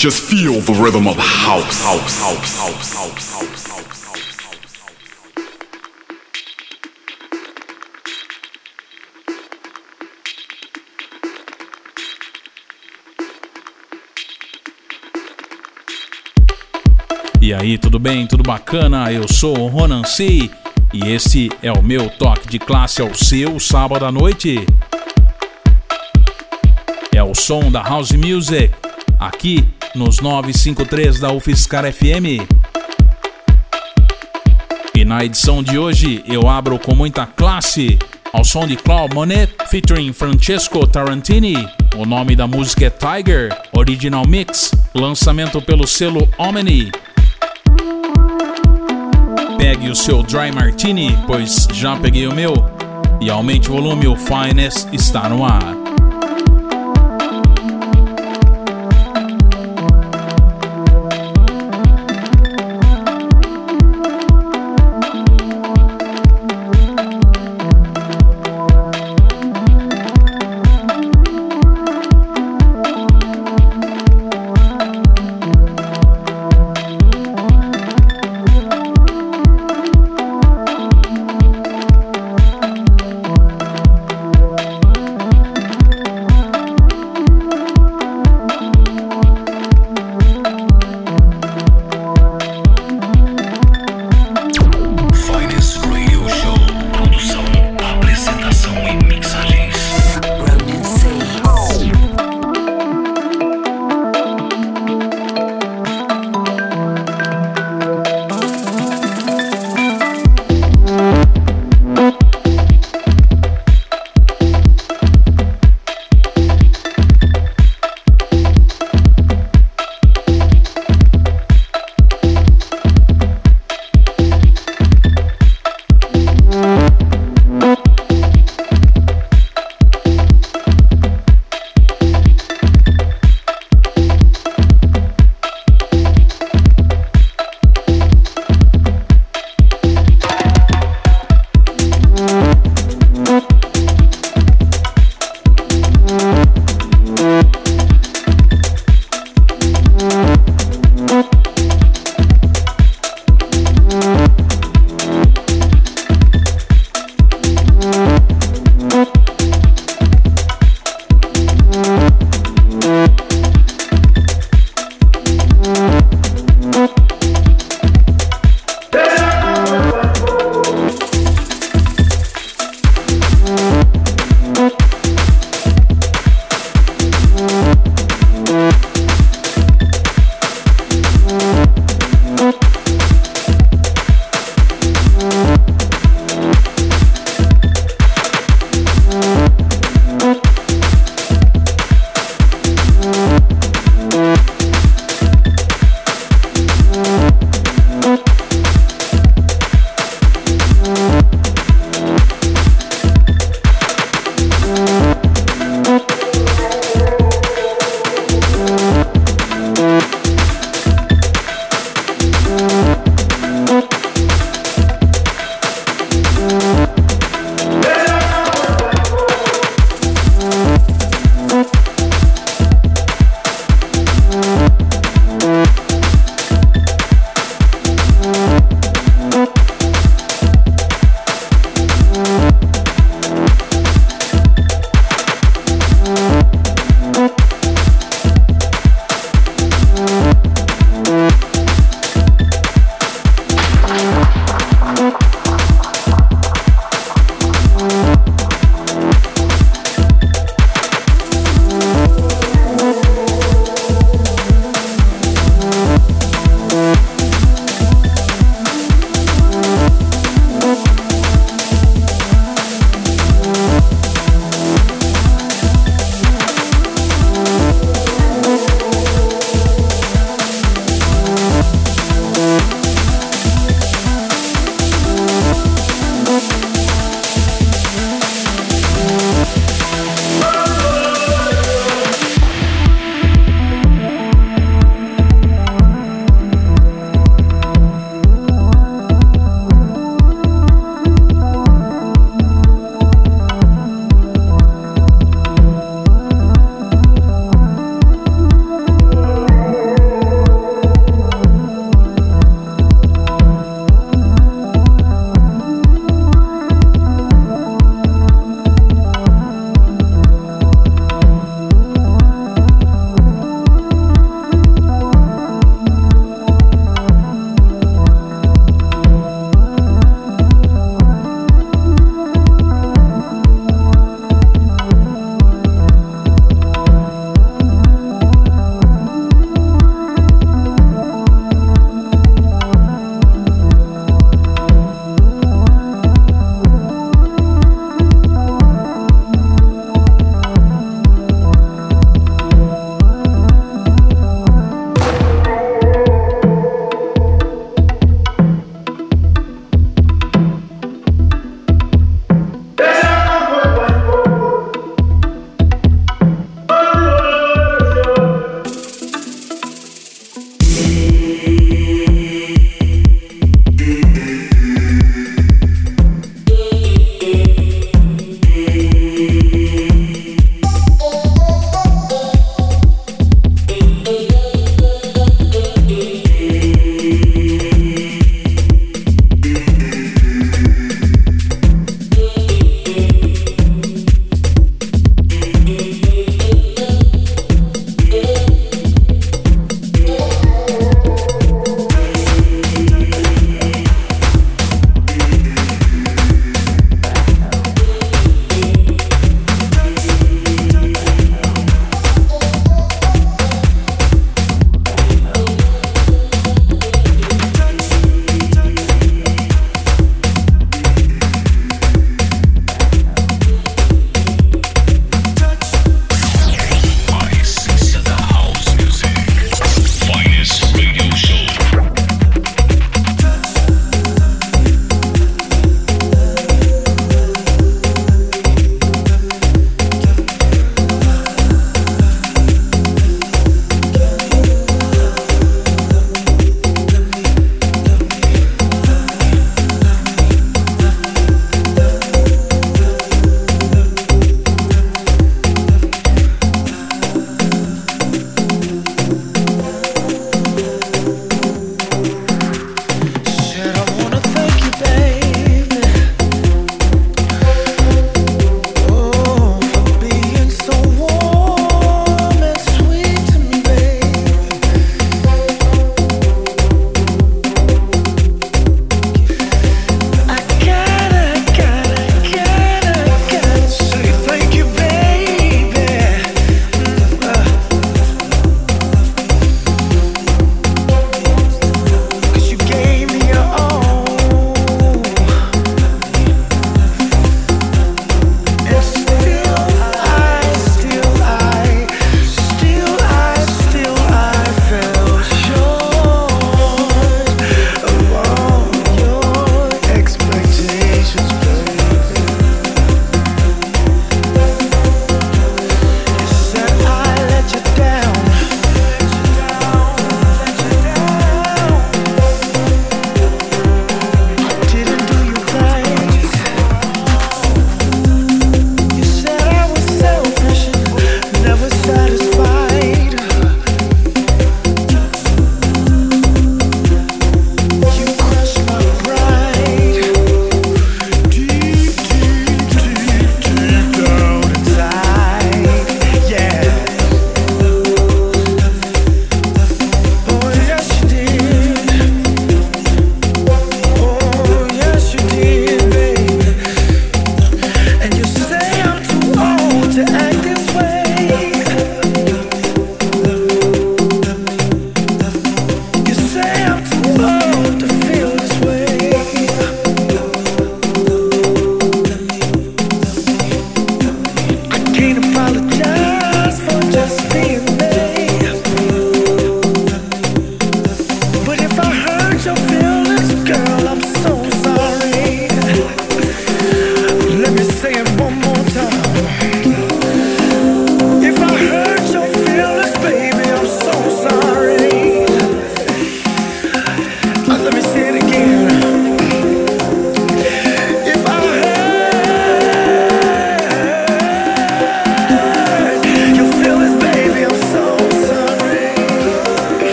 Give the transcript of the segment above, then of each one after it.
Just feel the rhythm of house, house, house, house, house, house, house. E aí, tudo bem? Tudo bacana? Eu sou o Ronan C. E esse é o meu toque de classe ao seu sábado à noite. É o som da House Music, aqui nos 953 da UFSCar FM. E na edição de hoje eu abro com muita classe ao som de Claude Monet featuring Francesco Tarantini. O nome da música é Tiger, Original Mix, lançamento pelo selo Omni. Pegue o seu Dry Martini, pois já peguei o meu. E aumente o volume, o Finest está no ar.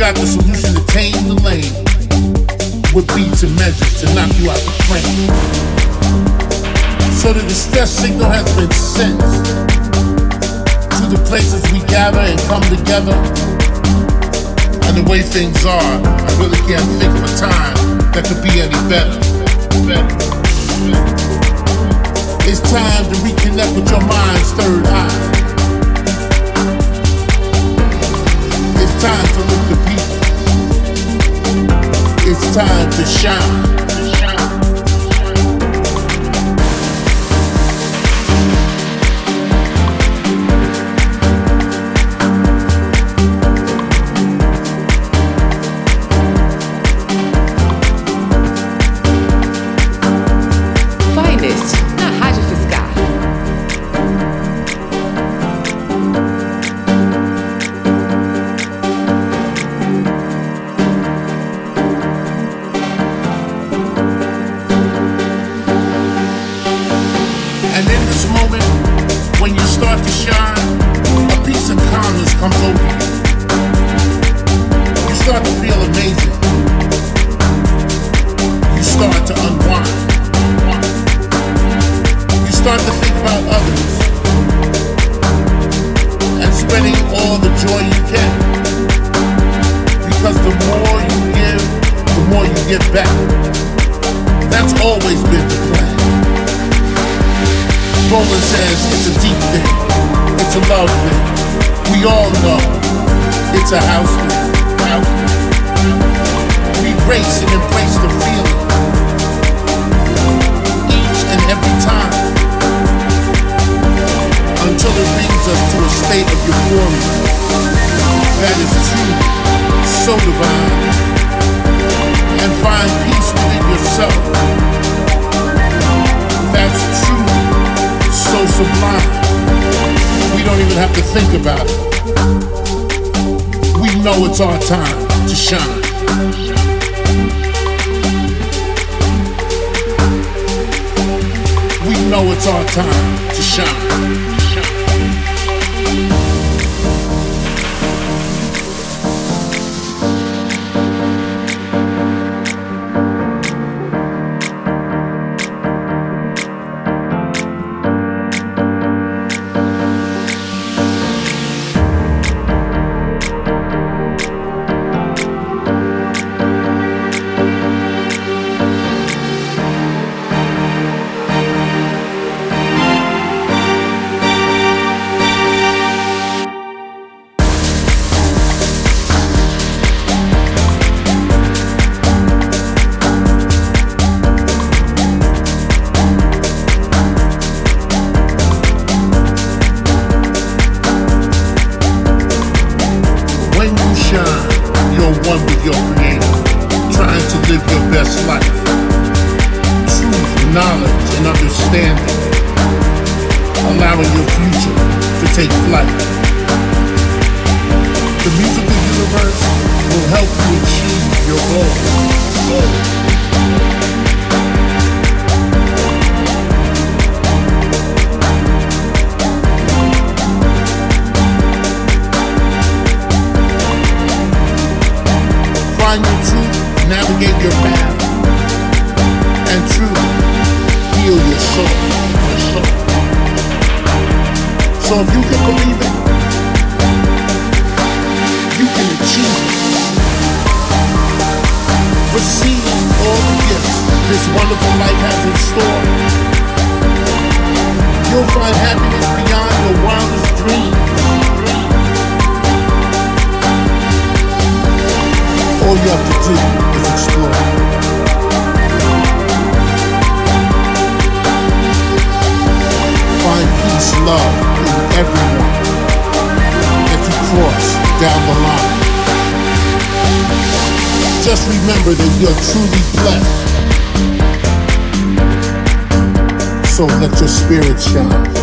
Got the solution to tame the lane with beats and measures to knock you out the frame so the distress signal has been sent to the places we gather and come together. And the way things are, I really can't think of a time that could be any better. better. It's time to reconnect with your mind's third eye. It's time to look the people. It's time to shine. so divine and find peace within yourself. That's true, so sublime. We don't even have to think about it. We know it's our time to shine. We know it's our time to shine. off, you You're truly blessed. So let your spirit shine.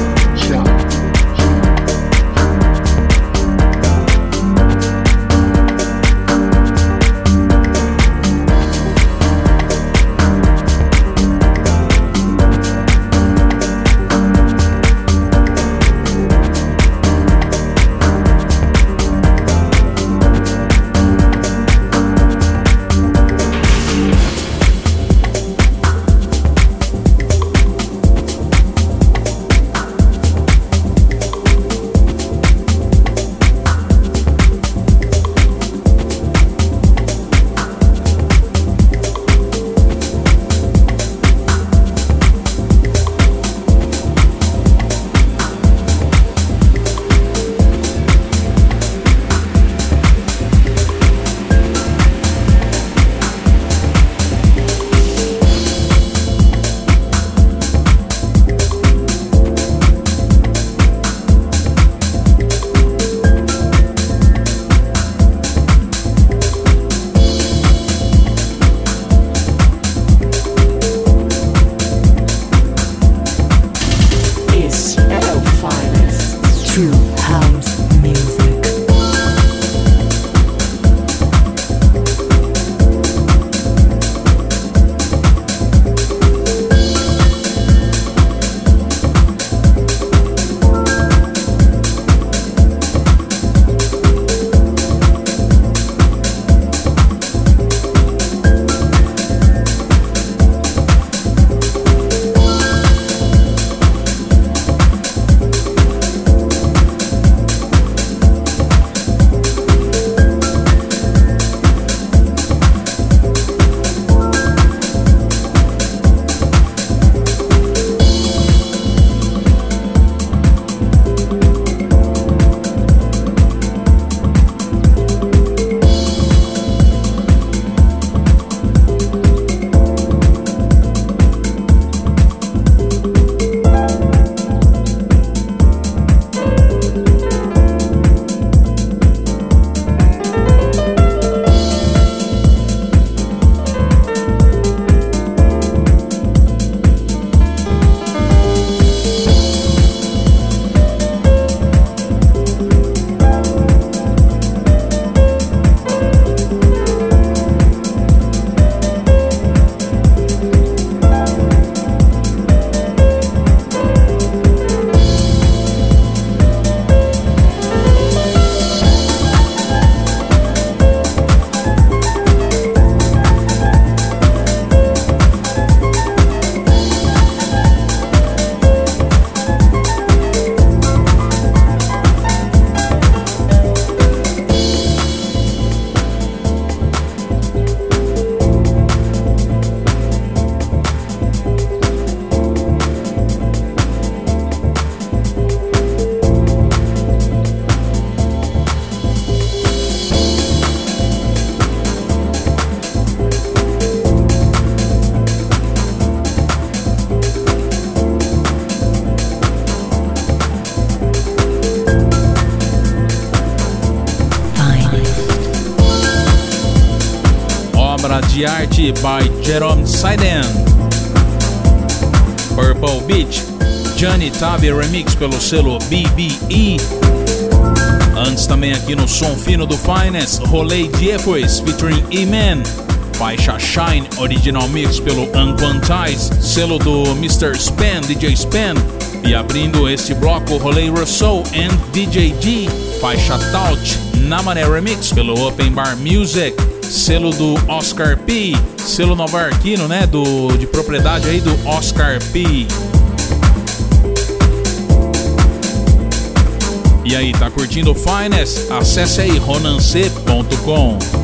By Jerome Seiden. Purple Beach, Johnny Tabi Remix pelo selo BBE. Antes também aqui no som fino do Finest, Rolei Jeffers featuring E-Man. Faixa Shine, original mix pelo Unquantize, selo do Mr. Span, DJ Span. E abrindo este bloco, Rolei Russell and DJ G. Faixa Touch, Namane Remix pelo Open Bar Music selo do Oscar P, selo novarquino, né, do de propriedade aí do Oscar P. E aí, tá curtindo o Finest? Acesse aí ronance.com.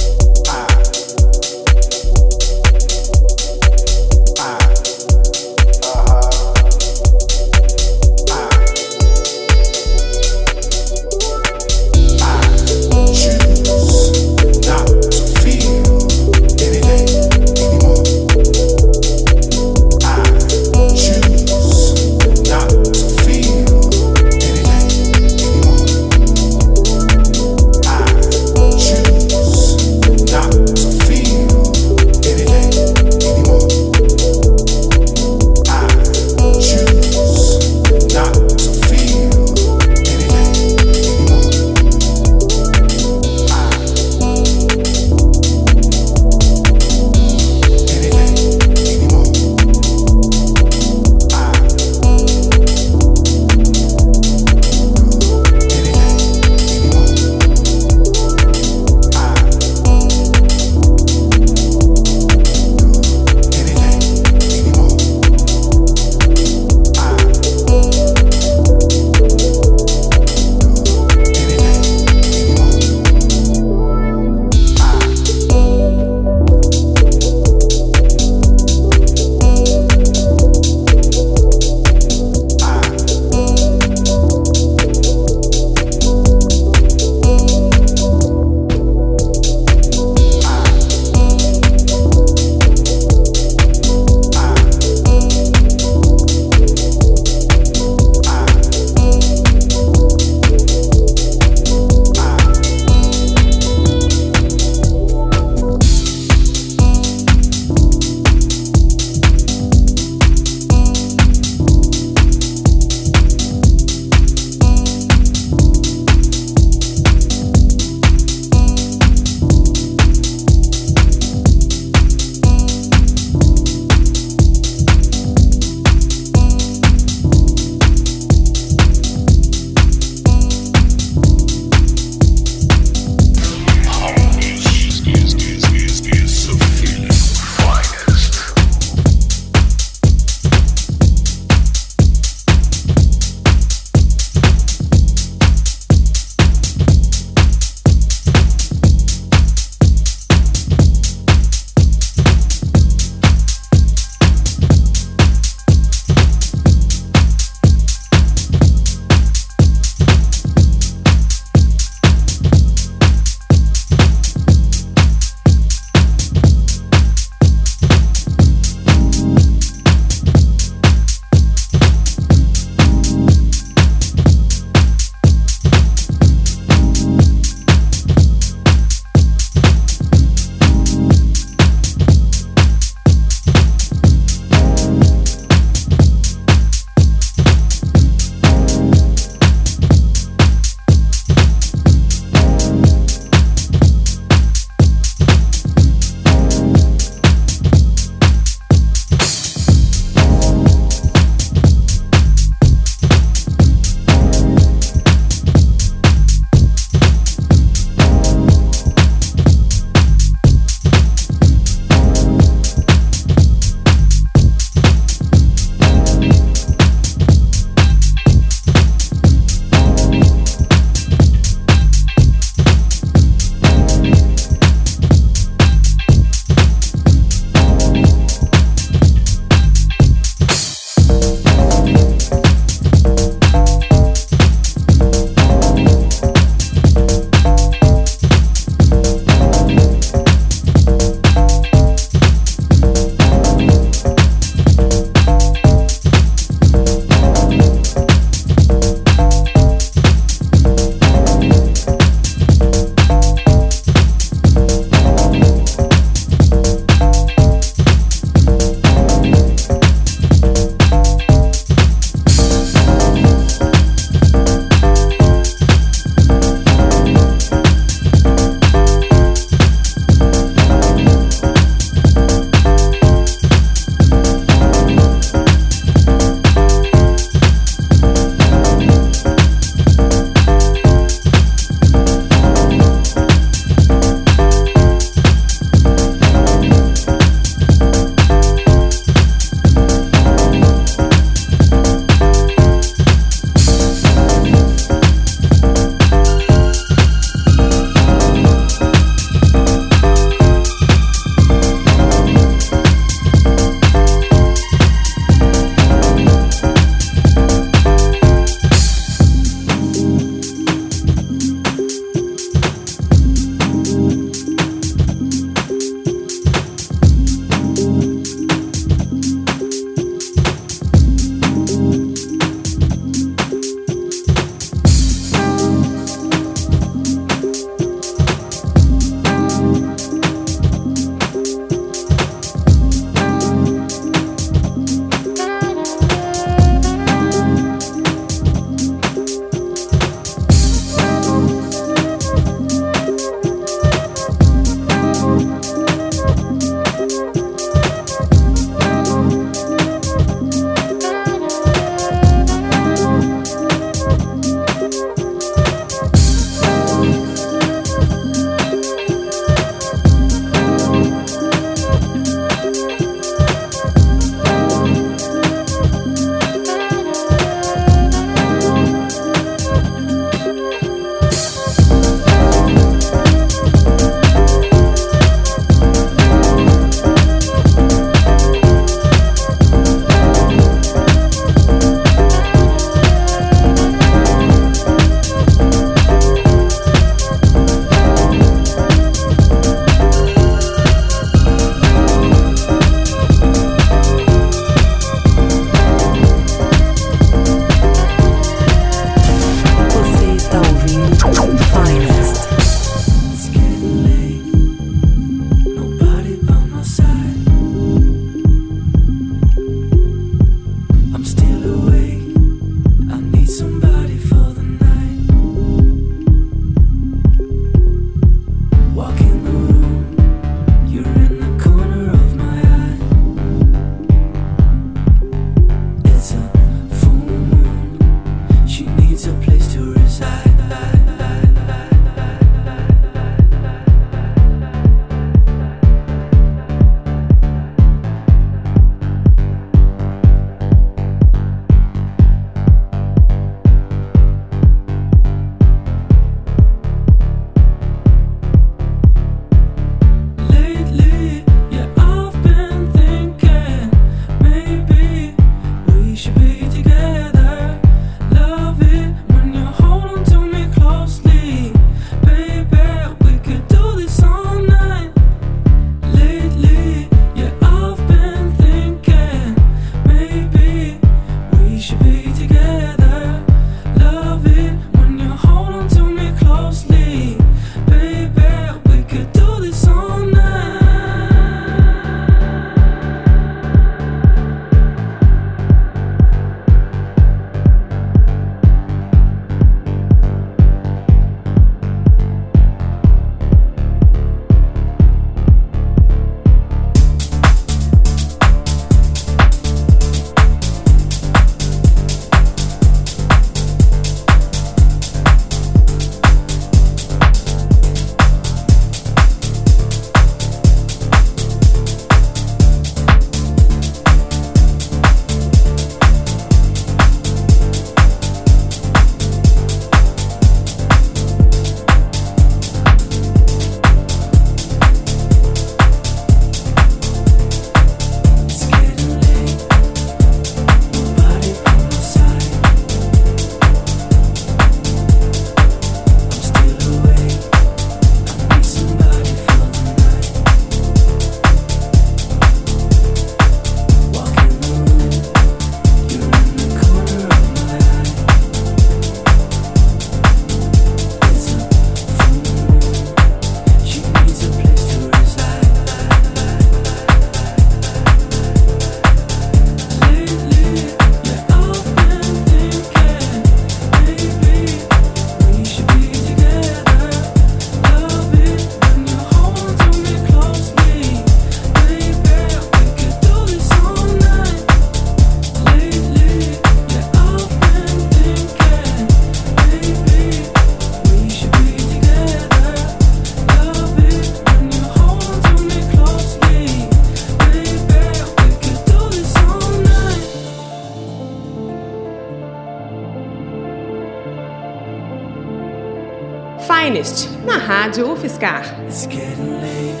Rádio UFSCar. It's getting late,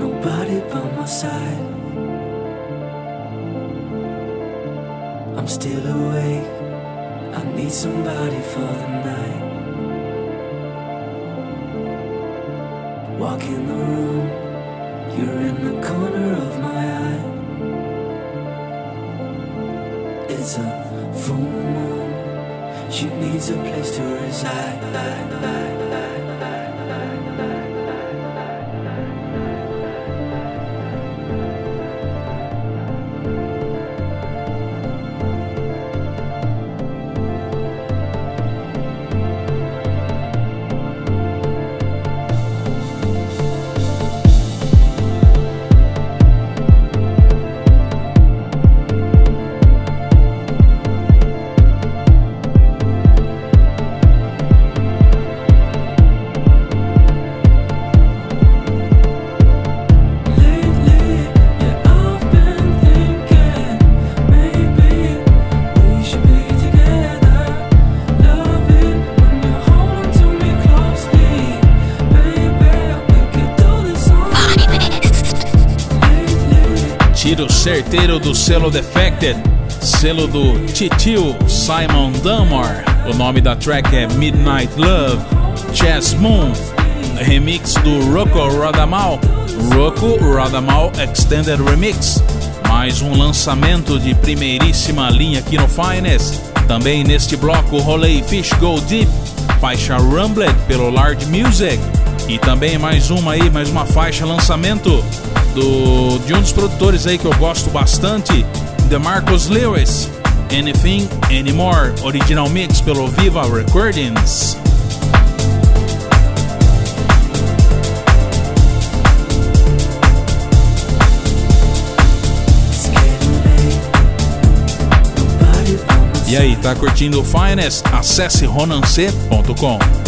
nobody by my side. I'm still awake, I need somebody for the night. Walk in the room, you're in the corner of my eye. It's a full moon, she needs a place to reside. Certeiro do selo Defected, selo do Titio Simon Dunmore. O nome da track é Midnight Love, Chess Moon, remix do Rocco Radamal, Rocco Radamal Extended Remix. Mais um lançamento de primeiríssima linha aqui no Finest. Também neste bloco rolei Fish Go Deep, faixa Rumblet pelo Large Music. E também mais uma aí, mais uma faixa lançamento do de um dos produtores aí que eu gosto bastante, The Marcus Lewis, Anything Anymore, original mix pelo Viva Recordings. E aí, tá curtindo o Finest? Acesse ronance.com.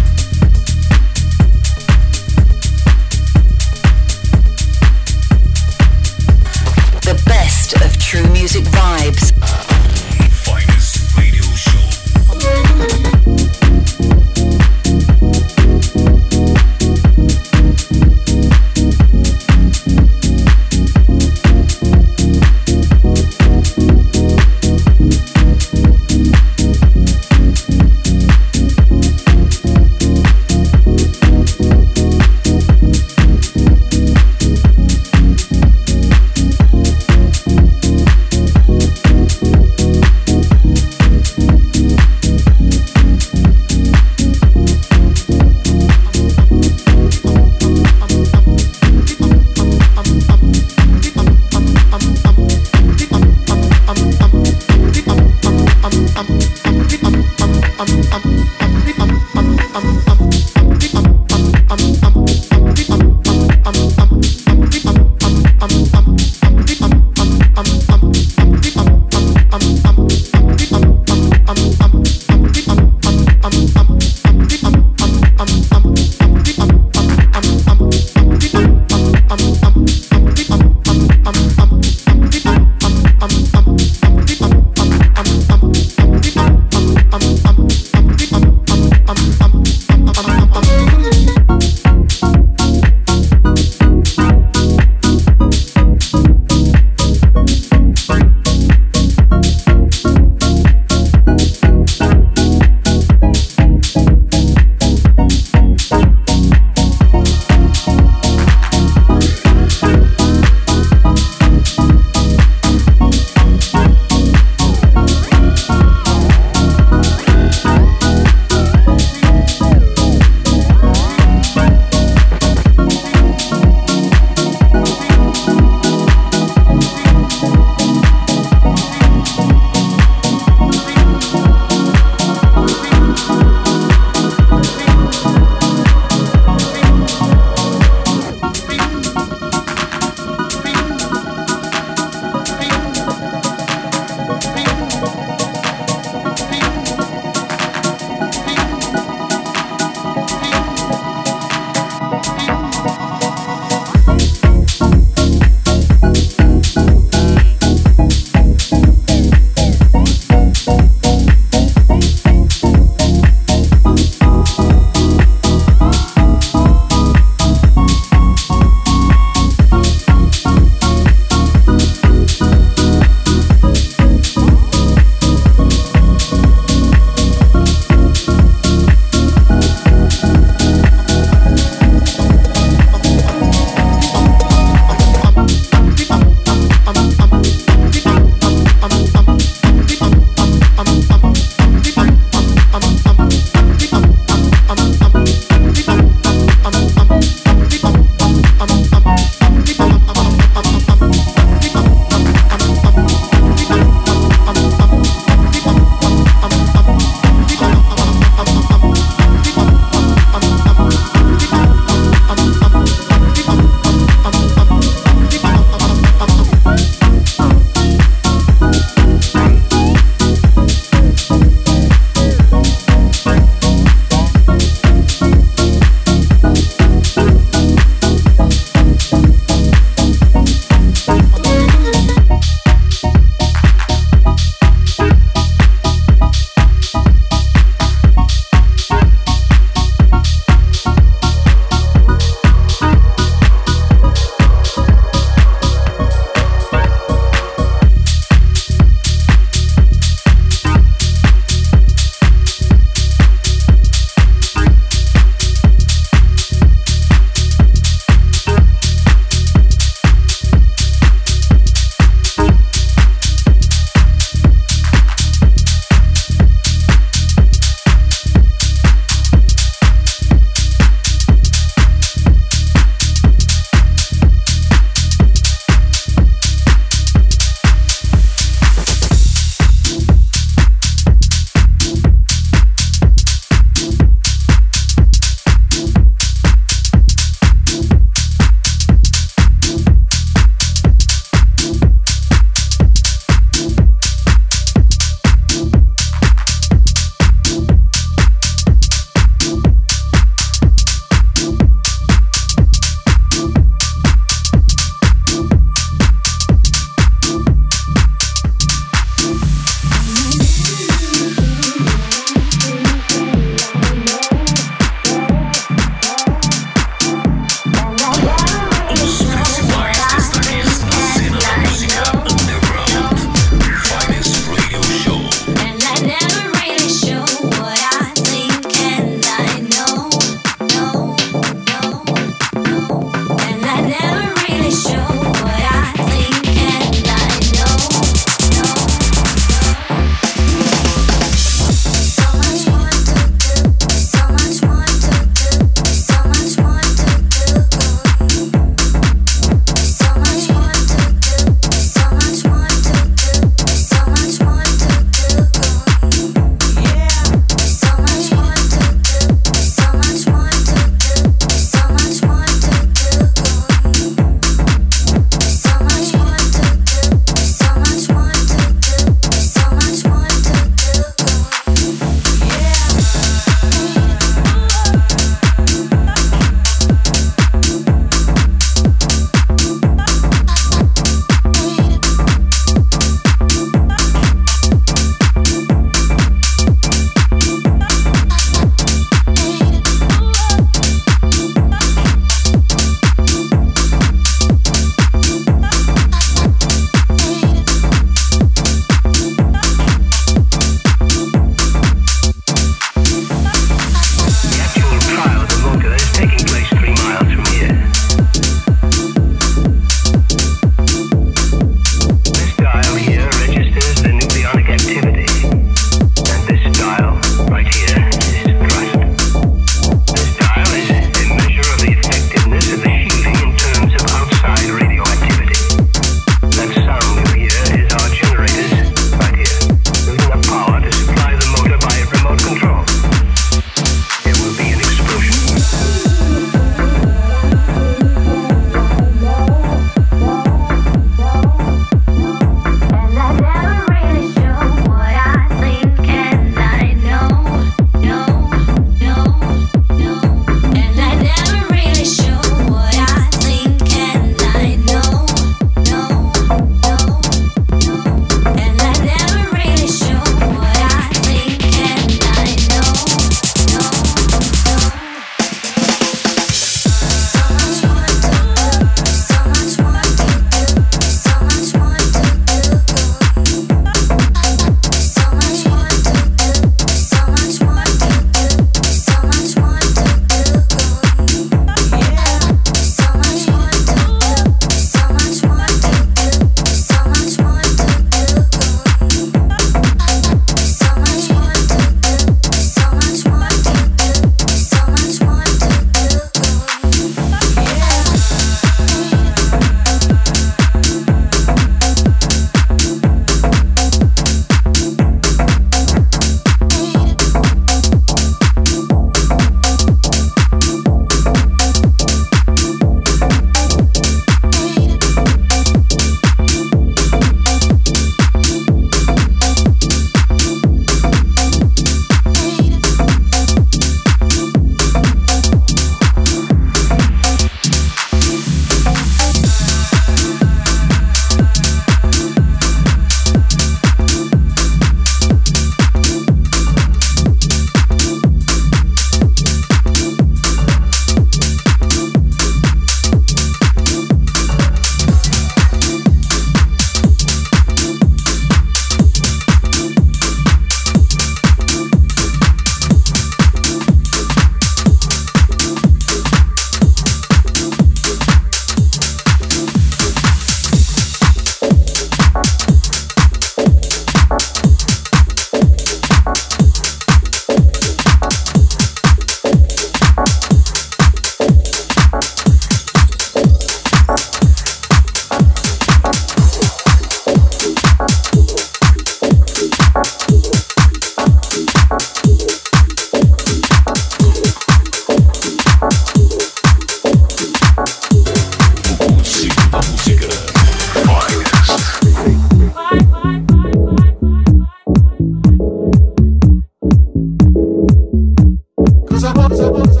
What's up?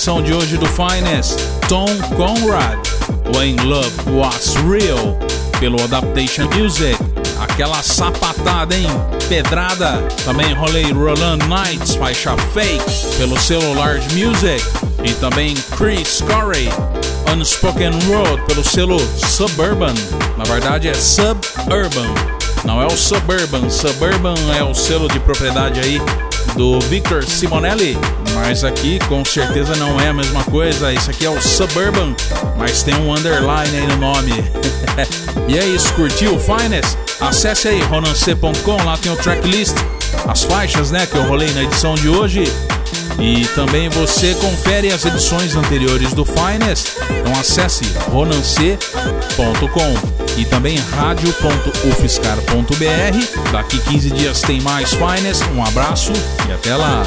Edição de hoje do Finest, Tom Conrad, When Love Was Real, pelo Adaptation Music. Aquela sapatada, hein? Pedrada. Também rolei Roland Knights, faixa Fake, pelo selo Large Music. E também Chris Corey, Unspoken Road, pelo selo Suburban. Na verdade é Suburban. Não é o Suburban. Suburban é o selo de propriedade aí do Victor Simonelli, mas aqui com certeza não é a mesma coisa. Isso aqui é o Suburban, mas tem um underline aí no nome. e é isso, curtiu o Finest? Acesse aí ronancê.com, lá tem o tracklist, as faixas né, que eu rolei na edição de hoje. E também você confere as edições anteriores do Finest. Então acesse ronancê.com e também radio.ufscar.br. Daqui 15 dias tem mais Finest. Um abraço e até lá.